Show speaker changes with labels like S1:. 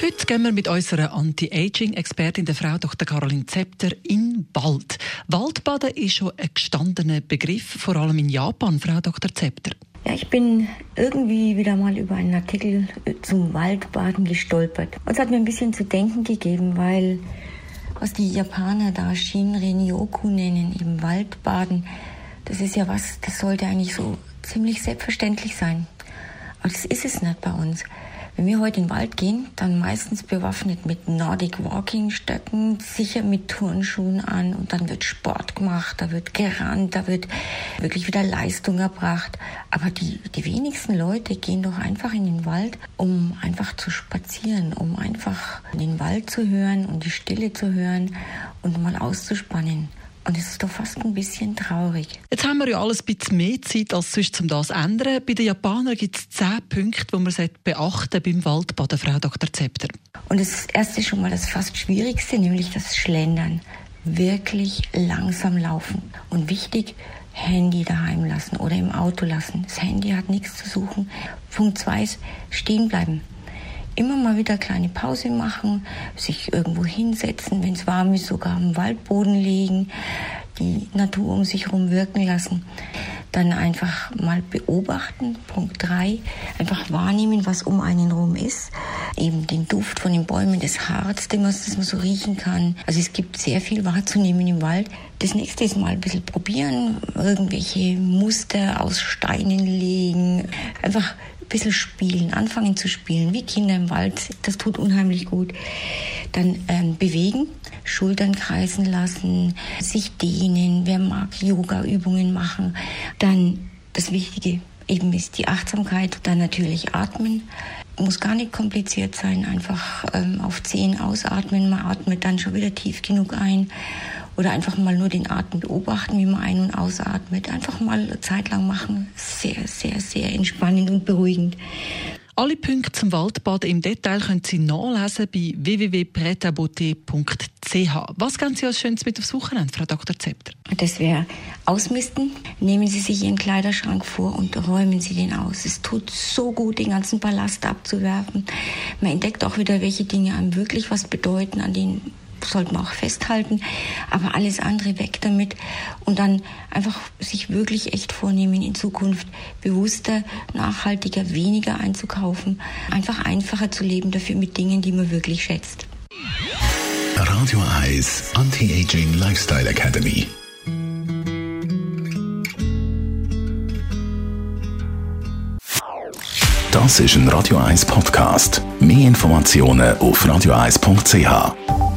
S1: Heute gehen wir mit unserer Anti-Aging-Expertin, der Frau Dr. Caroline Zepter, in Wald. Waldbaden ist schon ein gestandener Begriff, vor allem in Japan, Frau Dr. Zepter.
S2: Ja, ich bin irgendwie wieder mal über einen Artikel zum Waldbaden gestolpert. Und es hat mir ein bisschen zu denken gegeben, weil was die Japaner da Shinrin-yoku nennen, im Waldbaden, das ist ja was, das sollte eigentlich so ziemlich selbstverständlich sein. Aber das ist es nicht bei uns. Wenn wir heute in den Wald gehen, dann meistens bewaffnet mit Nordic Walking Stöcken, sicher mit Turnschuhen an und dann wird Sport gemacht, da wird gerannt, da wird wirklich wieder Leistung erbracht. Aber die, die wenigsten Leute gehen doch einfach in den Wald, um einfach zu spazieren, um einfach den Wald zu hören und die Stille zu hören und mal auszuspannen. Und es ist doch fast ein bisschen traurig.
S1: Jetzt haben wir ja alles ein bisschen mehr Zeit als sonst, um das zu ändern. Bei den Japanern gibt es zehn Punkte, die man beachten beim Waldbaden, Frau Dr. Zepter.
S2: Und das erste schon mal das fast Schwierigste, nämlich das Schlendern. Wirklich langsam laufen. Und wichtig, Handy daheim lassen oder im Auto lassen. Das Handy hat nichts zu suchen. Punkt zwei ist stehen bleiben immer mal wieder kleine Pause machen, sich irgendwo hinsetzen, wenn es warm ist, sogar am Waldboden liegen, Natur um sich herum wirken lassen. Dann einfach mal beobachten. Punkt drei, einfach wahrnehmen, was um einen rum ist. Eben den Duft von den Bäumen, das Harz, den man, das man so riechen kann. Also es gibt sehr viel wahrzunehmen im Wald. Das nächste ist mal ein bisschen probieren, irgendwelche Muster aus Steinen legen. Einfach ein bisschen spielen, anfangen zu spielen, wie Kinder im Wald. Das tut unheimlich gut. Dann ähm, bewegen, Schultern kreisen lassen, sich dehnen, wer mag Yoga-Übungen machen. Dann das Wichtige eben ist die Achtsamkeit, dann natürlich atmen. Muss gar nicht kompliziert sein, einfach ähm, auf zehn ausatmen. Man atmet dann schon wieder tief genug ein oder einfach mal nur den Atem beobachten, wie man ein- und ausatmet. Einfach mal eine Zeit lang machen. Sehr, sehr, sehr entspannend und beruhigend.
S1: Alle Punkte zum Waldbaden im Detail können Sie nachlesen bei www.pretabote.ch. Was geben Sie als Schönes mit aufs Wochenende, Frau Dr. Zepter?
S2: Das wäre Ausmisten. Nehmen Sie sich Ihren Kleiderschrank vor und räumen Sie den aus. Es tut so gut, den ganzen Ballast abzuwerfen. Man entdeckt auch wieder, welche Dinge einem wirklich was bedeuten, an denen sollte man auch festhalten, aber alles andere weg damit und dann einfach sich wirklich echt vornehmen, in Zukunft bewusster, nachhaltiger, weniger einzukaufen, einfach einfacher zu leben, dafür mit Dingen, die man wirklich schätzt.
S3: Radio Eyes Anti-Aging Lifestyle Academy. Das ist ein Radio 1 Podcast. Mehr Informationen auf radio1.ch.